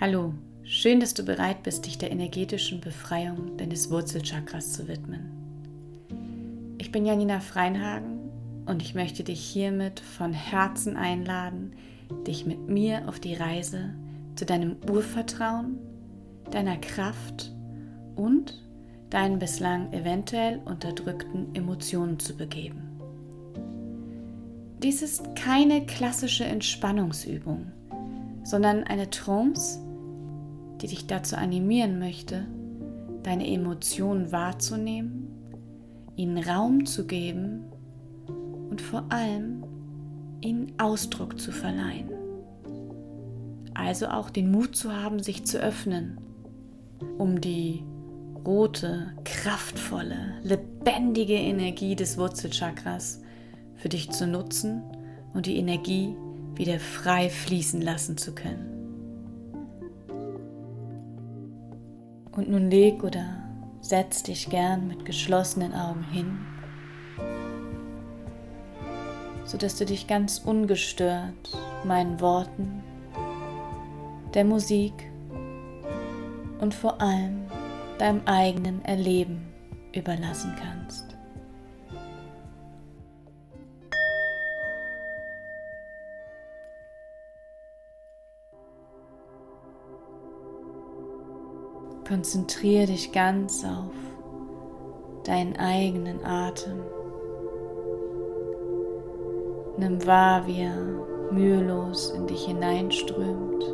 Hallo, schön, dass du bereit bist, dich der energetischen Befreiung deines Wurzelchakras zu widmen. Ich bin Janina Freinhagen und ich möchte dich hiermit von Herzen einladen, dich mit mir auf die Reise zu deinem Urvertrauen, deiner Kraft und deinen bislang eventuell unterdrückten Emotionen zu begeben. Dies ist keine klassische Entspannungsübung, sondern eine Trance, die dich dazu animieren möchte, deine Emotionen wahrzunehmen, ihnen Raum zu geben und vor allem ihnen Ausdruck zu verleihen. Also auch den Mut zu haben, sich zu öffnen, um die rote, kraftvolle, lebendige Energie des Wurzelchakras für dich zu nutzen und die Energie wieder frei fließen lassen zu können. Und nun leg oder setz dich gern mit geschlossenen Augen hin, sodass du dich ganz ungestört meinen Worten, der Musik und vor allem deinem eigenen Erleben überlassen kannst. Konzentriere dich ganz auf deinen eigenen Atem. Nimm wahr, wie er mühelos in dich hineinströmt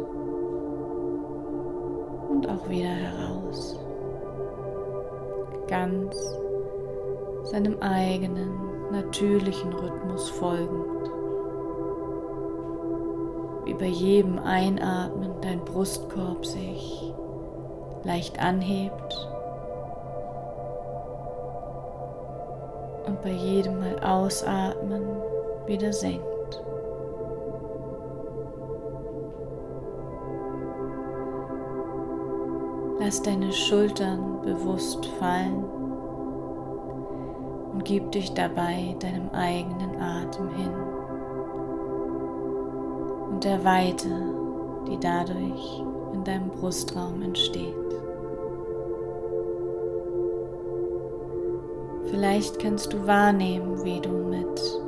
und auch wieder heraus. Ganz seinem eigenen natürlichen Rhythmus folgend. Wie bei jedem Einatmen dein Brustkorb sich leicht anhebt und bei jedem Mal ausatmen wieder senkt. Lass deine Schultern bewusst fallen und gib dich dabei deinem eigenen Atem hin und der Weite, die dadurch in deinem Brustraum entsteht. Vielleicht kannst du wahrnehmen, wie du mit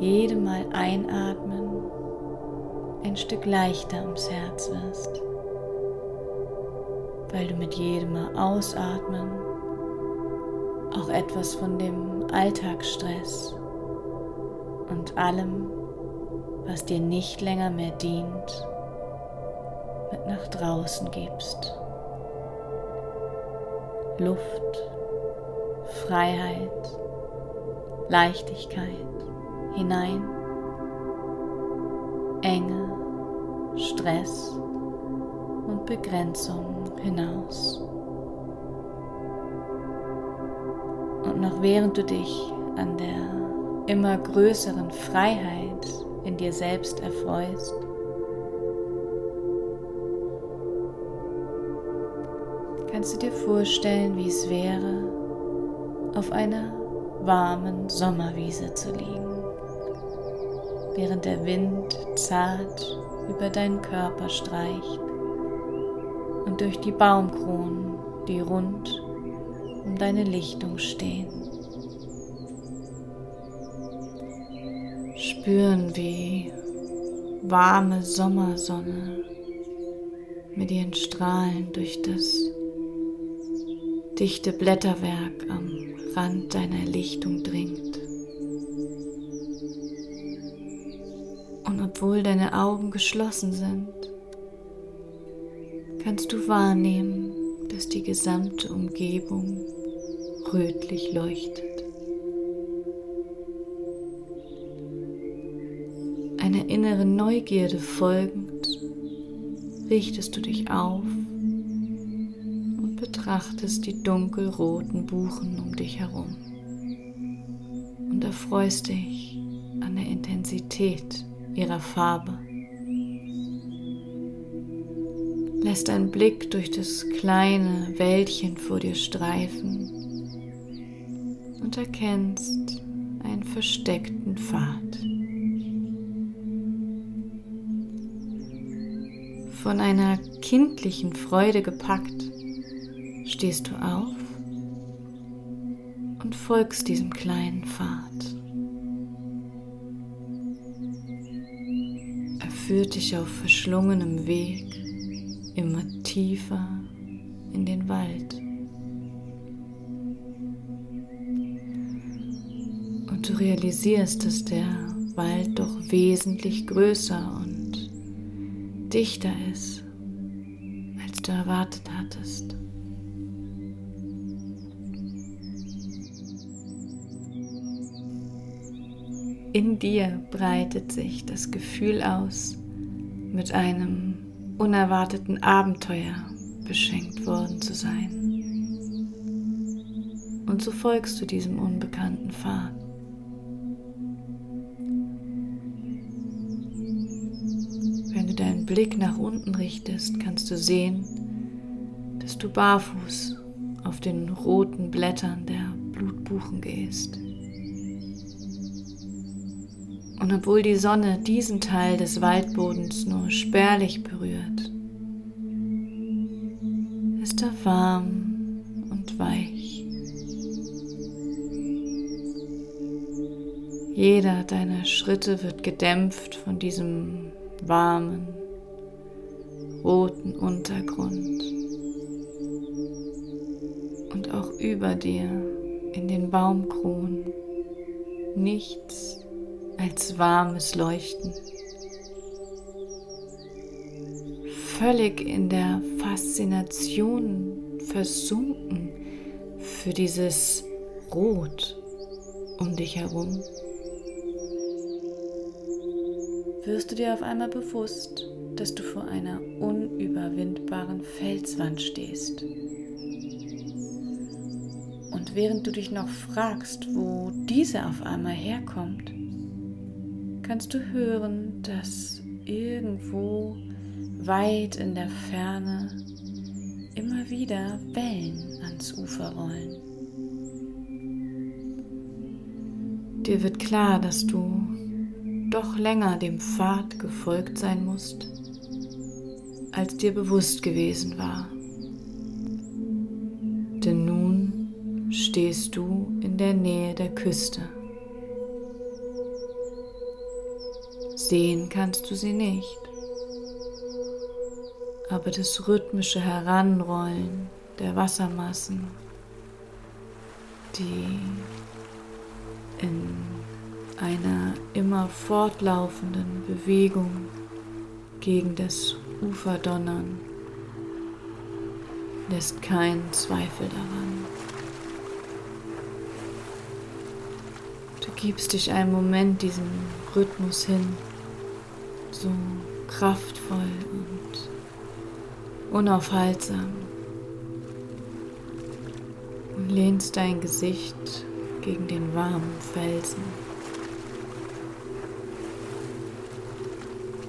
jedem Mal einatmen ein Stück leichter ums Herz wirst, weil du mit jedem Mal ausatmen auch etwas von dem Alltagsstress und allem, was dir nicht länger mehr dient, mit nach draußen gibst. Luft Freiheit, Leichtigkeit hinein, Enge, Stress und Begrenzung hinaus. Und noch während du dich an der immer größeren Freiheit in dir selbst erfreust, kannst du dir vorstellen, wie es wäre, auf einer warmen Sommerwiese zu liegen, während der Wind zart über deinen Körper streicht und durch die Baumkronen, die rund um deine Lichtung stehen. Spüren, wie warme Sommersonne mit ihren Strahlen durch das dichte Blätterwerk am Rand deiner Lichtung dringt. Und obwohl deine Augen geschlossen sind, kannst du wahrnehmen, dass die gesamte Umgebung rötlich leuchtet. Einer inneren Neugierde folgend richtest du dich auf betrachtest die dunkelroten Buchen um dich herum und erfreust dich an der Intensität ihrer Farbe. Lässt ein Blick durch das kleine Wäldchen vor dir streifen und erkennst einen versteckten Pfad. Von einer kindlichen Freude gepackt, stehst du auf und folgst diesem kleinen Pfad. Er führt dich auf verschlungenem Weg immer tiefer in den Wald. Und du realisierst, dass der Wald doch wesentlich größer und dichter ist, als du erwartet hattest. In dir breitet sich das Gefühl aus, mit einem unerwarteten Abenteuer beschenkt worden zu sein. Und so folgst du diesem unbekannten Pfad. Wenn du deinen Blick nach unten richtest, kannst du sehen, dass du barfuß auf den roten Blättern der Blutbuchen gehst. Und obwohl die Sonne diesen Teil des Waldbodens nur spärlich berührt, ist er warm und weich. Jeder deiner Schritte wird gedämpft von diesem warmen, roten Untergrund. Und auch über dir in den Baumkronen nichts als warmes Leuchten. Völlig in der Faszination versunken für dieses Rot um dich herum, wirst du dir auf einmal bewusst, dass du vor einer unüberwindbaren Felswand stehst. Und während du dich noch fragst, wo diese auf einmal herkommt, kannst du hören, dass irgendwo weit in der Ferne immer wieder Wellen ans Ufer rollen. Dir wird klar, dass du doch länger dem Pfad gefolgt sein musst, als dir bewusst gewesen war. Denn nun stehst du in der Nähe der Küste. Sehen kannst du sie nicht, aber das rhythmische Heranrollen der Wassermassen, die in einer immer fortlaufenden Bewegung gegen das Ufer donnern, lässt keinen Zweifel daran. Du gibst dich einen Moment diesem Rhythmus hin so kraftvoll und unaufhaltsam und lehnst dein Gesicht gegen den warmen Felsen.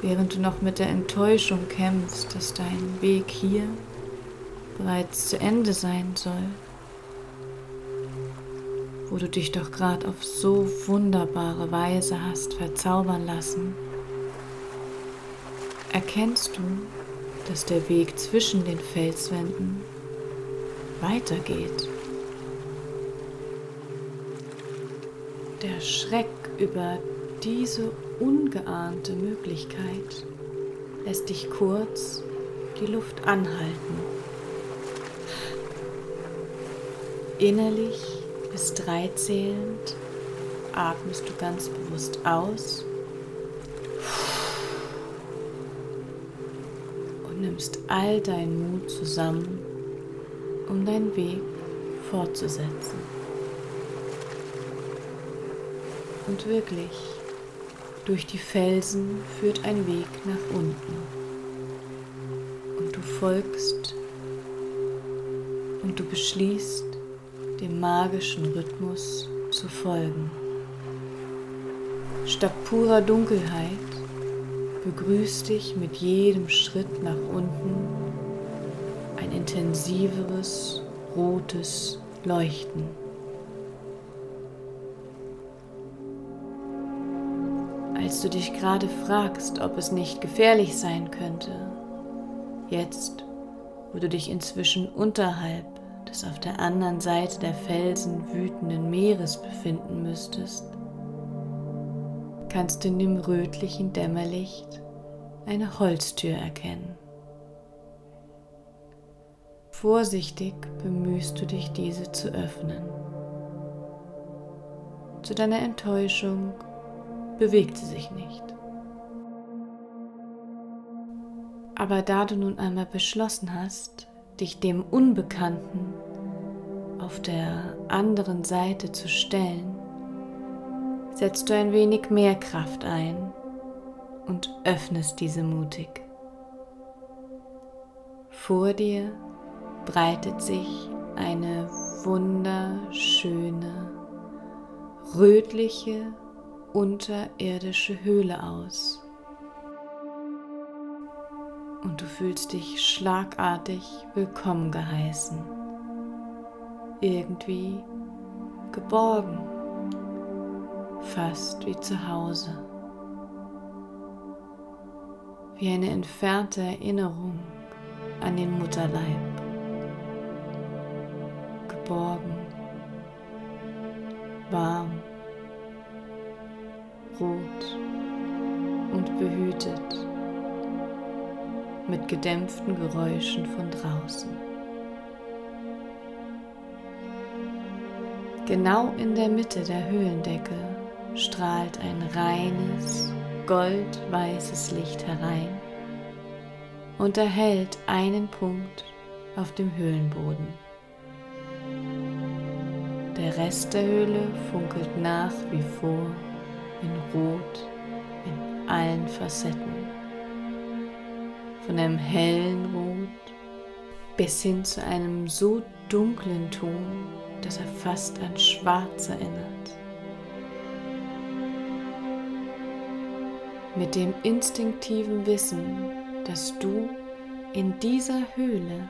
Während du noch mit der Enttäuschung kämpfst, dass dein Weg hier bereits zu Ende sein soll, wo du dich doch gerade auf so wunderbare Weise hast verzaubern lassen, erkennst du, dass der Weg zwischen den Felswänden weitergeht. Der Schreck über diese ungeahnte Möglichkeit lässt dich kurz die Luft anhalten. Innerlich bis drei zählend atmest du ganz bewusst aus nimmst all deinen Mut zusammen, um deinen Weg fortzusetzen. Und wirklich, durch die Felsen führt ein Weg nach unten. Und du folgst und du beschließt, dem magischen Rhythmus zu folgen. Statt purer Dunkelheit begrüßt dich mit jedem Schritt nach unten ein intensiveres rotes Leuchten. Als du dich gerade fragst, ob es nicht gefährlich sein könnte, Jetzt, wo du dich inzwischen unterhalb des auf der anderen Seite der Felsen wütenden Meeres befinden müsstest, kannst du in dem rötlichen Dämmerlicht eine Holztür erkennen. Vorsichtig bemühst du dich, diese zu öffnen. Zu deiner Enttäuschung bewegt sie sich nicht. Aber da du nun einmal beschlossen hast, dich dem Unbekannten auf der anderen Seite zu stellen, setzt du ein wenig mehr Kraft ein und öffnest diese mutig. Vor dir breitet sich eine wunderschöne, rötliche, unterirdische Höhle aus. Und du fühlst dich schlagartig willkommen geheißen, irgendwie geborgen, fast wie zu Hause, wie eine entfernte Erinnerung an den Mutterleib geborgen, warm, rot und behütet mit gedämpften Geräuschen von draußen. Genau in der Mitte der Höhlendecke strahlt ein reines, goldweißes Licht herein und erhellt einen Punkt auf dem Höhlenboden. Der Rest der Höhle funkelt nach wie vor in Rot in allen Facetten. Von einem hellen Rot bis hin zu einem so dunklen Ton, dass er fast an Schwarz erinnert. Mit dem instinktiven Wissen, dass du in dieser Höhle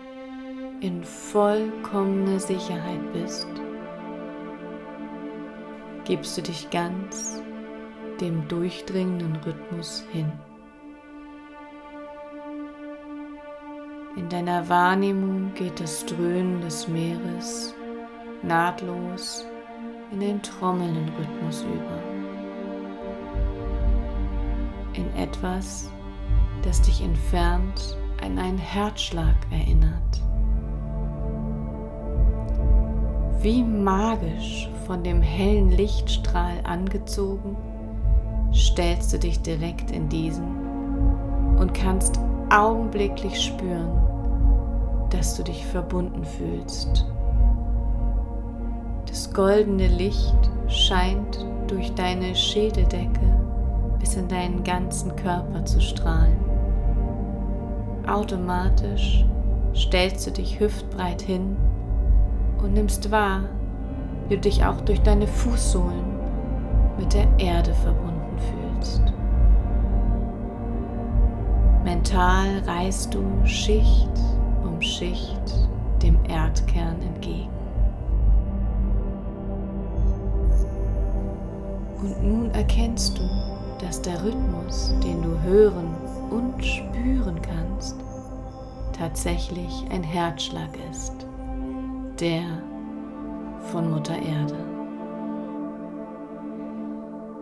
in vollkommener Sicherheit bist, gibst du dich ganz dem durchdringenden Rhythmus hin. In deiner Wahrnehmung geht das Dröhnen des Meeres nahtlos in den trommelnden Rhythmus über. In etwas, das dich entfernt an einen Herzschlag erinnert. Wie magisch von dem hellen Lichtstrahl angezogen, stellst du dich direkt in diesen und kannst augenblicklich spüren, dass du dich verbunden fühlst. Das goldene Licht scheint durch deine Schädeldecke bis in deinen ganzen Körper zu strahlen. Automatisch stellst du dich hüftbreit hin und nimmst wahr, wie du dich auch durch deine Fußsohlen mit der Erde verbunden fühlst. Mental reist du Schicht um Schicht dem Erdkern entgegen. Und nun erkennst du, dass der Rhythmus, den du hören und spüren kannst, tatsächlich ein Herzschlag ist. Der von Mutter Erde.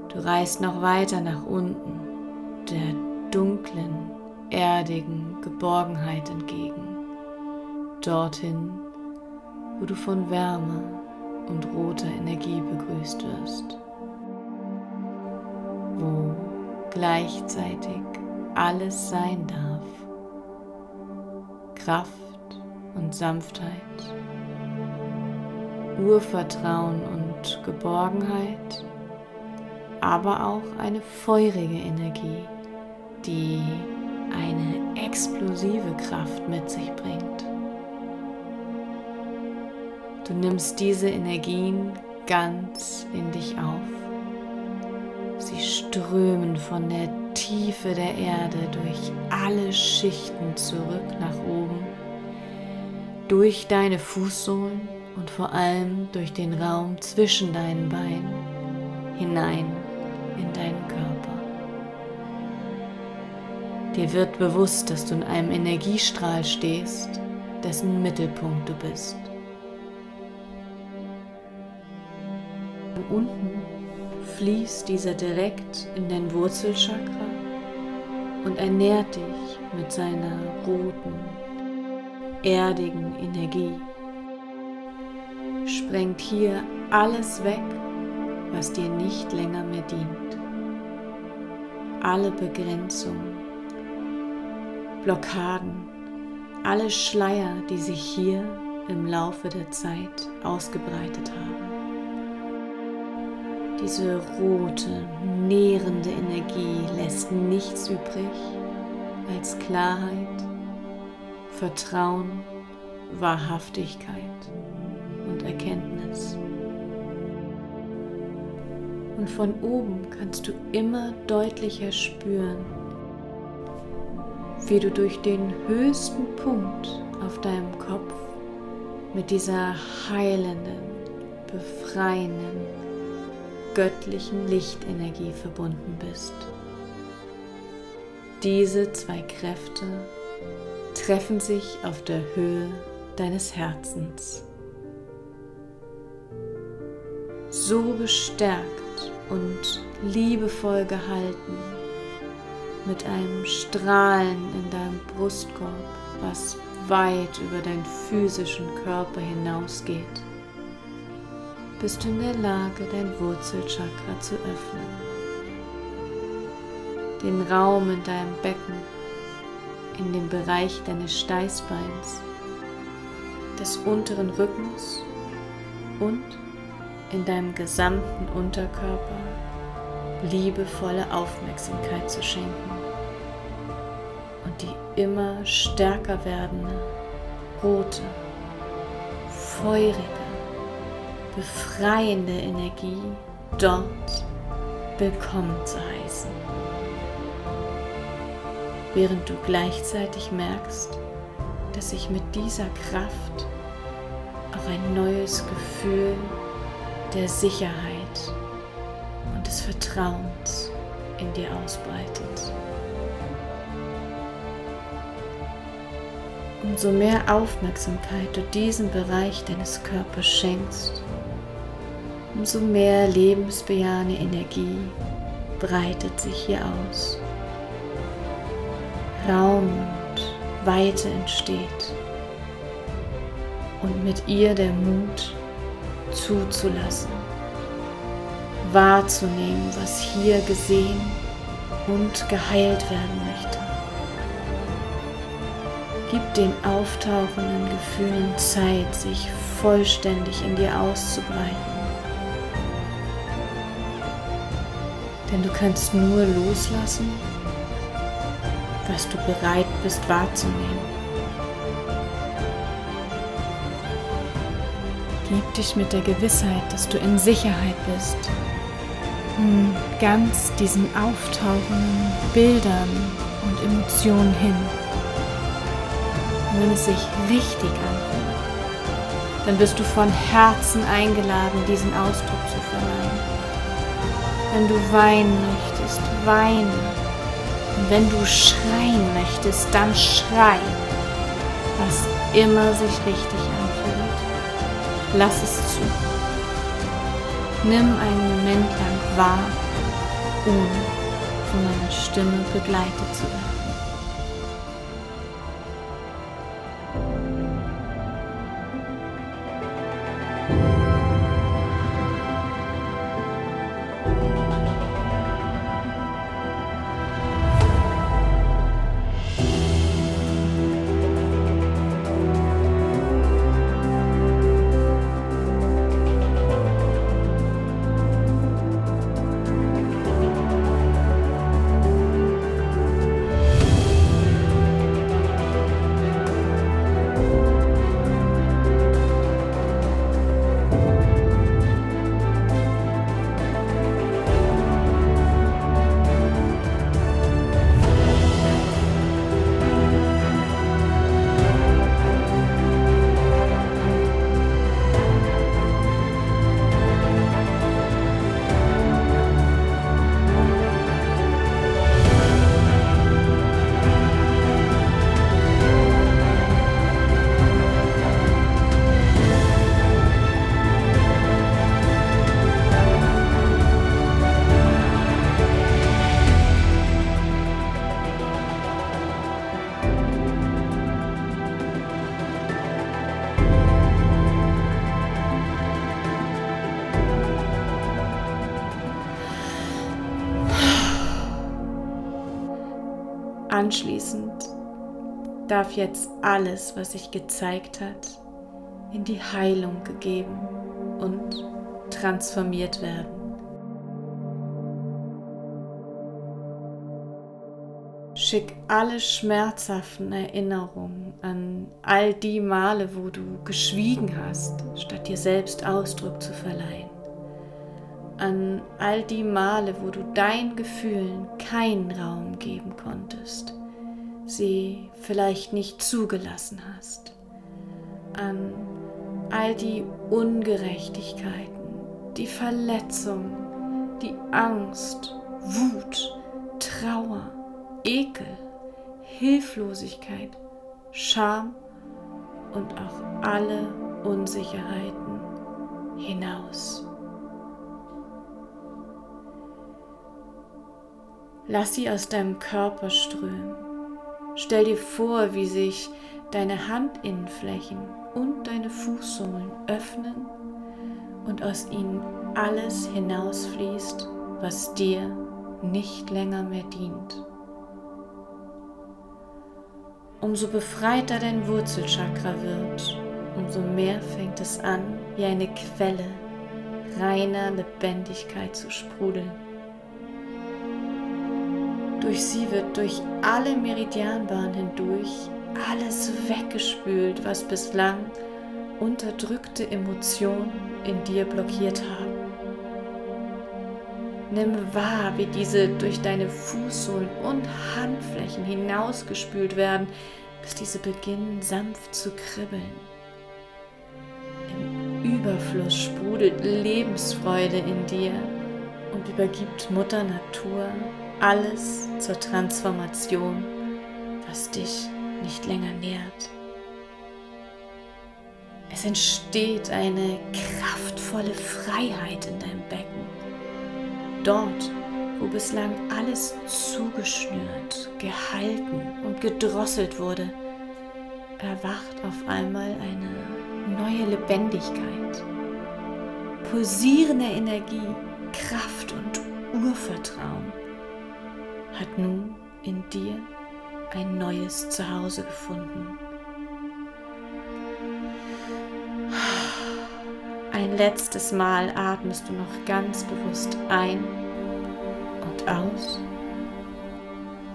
Du reist noch weiter nach unten, der dunklen, erdigen Geborgenheit entgegen, dorthin, wo du von Wärme und roter Energie begrüßt wirst, wo gleichzeitig alles sein darf, Kraft und Sanftheit Urvertrauen und Geborgenheit, aber auch eine feurige Energie, die eine explosive Kraft mit sich bringt. Du nimmst diese Energien ganz in dich auf. Sie strömen von der Tiefe der Erde durch alle Schichten zurück nach oben, durch deine Fußsohlen und vor allem durch den Raum zwischen deinen Beinen hinein in deinen Körper. Dir wird bewusst, dass du in einem Energiestrahl stehst, dessen Mittelpunkt du bist. Unten fließt dieser direkt in dein Wurzelchakra und ernährt dich mit seiner roten, erdigen Energie. Sprengt hier alles weg, was dir nicht länger mehr dient. Alle Begrenzungen, Blockaden, alle Schleier, die sich hier im Laufe der Zeit ausgebreitet haben. Diese rote, nährende Energie lässt nichts übrig als Klarheit, Vertrauen, Wahrhaftigkeit und Erkenntnis. Und von oben kannst du immer deutlicher spüren, wie du durch den höchsten Punkt auf deinem Kopf mit dieser heilenden, befreienden, göttlichen Lichtenergie verbunden bist. Diese zwei Kräfte treffen sich auf der Höhe deines Herzens. So gestärkt und liebevoll gehalten, mit einem Strahlen in deinem Brustkorb, was weit über deinen physischen Körper hinausgeht bist du in der Lage, dein Wurzelchakra zu öffnen. Den Raum in deinem Becken, in dem Bereich deines Steißbeins, des unteren Rückens und in deinem gesamten Unterkörper liebevolle Aufmerksamkeit zu schenken und die immer stärker werdende, rote, feurige, befreiende Energie dort willkommen zu heißen. Während du gleichzeitig merkst, dass sich mit dieser Kraft auch ein neues Gefühl der Sicherheit und des Vertrauens in dir ausbreitet. Umso mehr Aufmerksamkeit du diesem Bereich deines Körpers schenkst, umso mehr lebensbejahende Energie breitet sich hier aus. Raum und Weite entsteht und mit ihr der Mut zuzulassen, wahrzunehmen, was hier gesehen und geheilt werden möchte. Gib den auftauchenden Gefühlen Zeit, sich vollständig in dir auszubreiten. Denn du kannst nur loslassen, was du bereit bist wahrzunehmen. Gib dich mit der Gewissheit, dass du in Sicherheit bist, ganz diesen auftauchenden Bildern und Emotionen hin. Und wenn es sich richtig anfühlt, dann bist du von Herzen eingeladen, diesen Ausdruck zu verleihen. Wenn du weinen möchtest, weine. Und wenn du schreien möchtest, dann schrei. Was immer sich richtig anfühlt. Lass es zu. Nimm einen Moment lang wahr, ohne von meiner Stimme begleitet zu werden. Anschließend darf jetzt alles, was sich gezeigt hat, in die Heilung gegeben und transformiert werden. Schick alle schmerzhaften Erinnerungen an all die Male, wo du geschwiegen hast, statt dir selbst Ausdruck zu verleihen. An all die Male, wo du deinen Gefühlen keinen Raum geben konntest, sie vielleicht nicht zugelassen hast. An all die Ungerechtigkeiten, die Verletzungen, die Angst, Wut, Trauer, Ekel, Hilflosigkeit, Scham und auch alle Unsicherheiten hinaus. Lass sie aus deinem Körper strömen. Stell dir vor, wie sich deine Handinnenflächen und deine Fußsohlen öffnen und aus ihnen alles hinausfließt, was dir nicht länger mehr dient. Umso befreiter dein Wurzelchakra wird, umso mehr fängt es an, wie eine Quelle reiner Lebendigkeit zu sprudeln. Durch sie wird durch alle Meridianbahnen hindurch alles weggespült, was bislang unterdrückte Emotionen in dir blockiert haben. Nimm wahr, wie diese durch deine Fußsohlen und Handflächen hinausgespült werden, bis diese beginnen sanft zu kribbeln. Im Überfluss sprudelt Lebensfreude in dir und übergibt Mutter Natur alles zur Transformation, was dich nicht länger nährt. Es entsteht eine kraftvolle Freiheit in deinem Becken Dort, wo bislang alles zugeschnürt, gehalten und gedrosselt wurde, erwacht auf einmal eine neue Lebendigkeit, pulsierende Energie, Kraft und Urvertrauen hat nun in dir ein neues Zuhause gefunden. Ein letztes Mal atmest du noch ganz bewusst ein und aus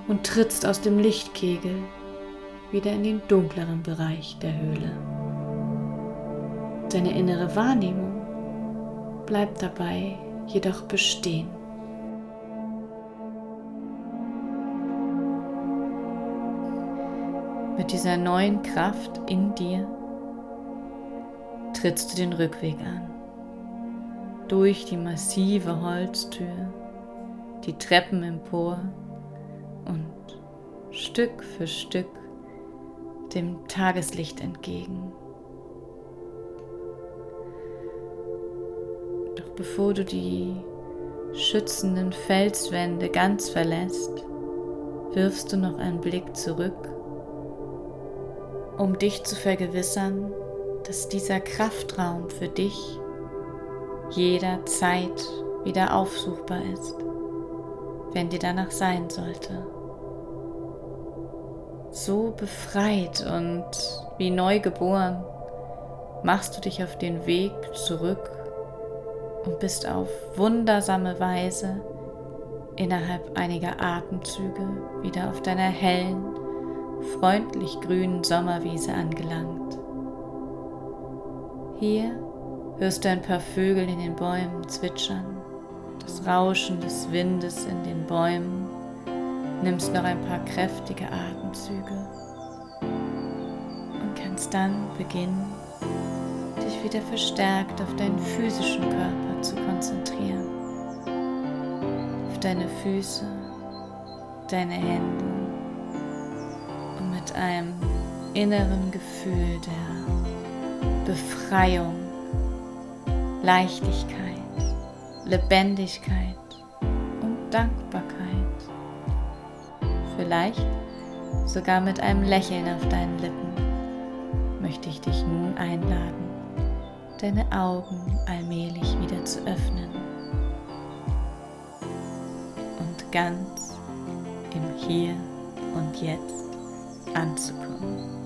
und trittst aus dem Lichtkegel wieder in den dunkleren Bereich der Höhle. Deine innere Wahrnehmung bleibt dabei jedoch bestehen. Mit dieser neuen Kraft in dir trittst du den Rückweg an. Durch die massive Holztür, die Treppen empor und Stück für Stück dem Tageslicht entgegen. Doch bevor du die schützenden Felswände ganz verlässt, wirfst du noch einen Blick zurück, um dich zu vergewissern, dass dieser Kraftraum für dich jederzeit wieder aufsuchbar ist, wenn dir danach sein sollte. So befreit und wie neu geboren machst du dich auf den Weg zurück und bist auf wundersame Weise innerhalb einiger Atemzüge wieder auf deiner hellen, freundlich grünen Sommerwiese angelangt. Hier hörst du ein paar Vögel in den Bäumen zwitschern, das Rauschen des Windes in den Bäumen, nimmst noch ein paar kräftige Atemzüge und kannst dann beginnen, dich wieder verstärkt auf deinen physischen Körper zu konzentrieren, auf deine Füße, deine Hände mit einem inneren Gefühl der Befreiung, Leichtigkeit, Lebendigkeit und Dankbarkeit. Vielleicht sogar mit einem Lächeln auf deinen Lippen möchte ich dich nun einladen, deine Augen allmählich wieder zu öffnen und ganz im Hier und Jetzt and Supreme.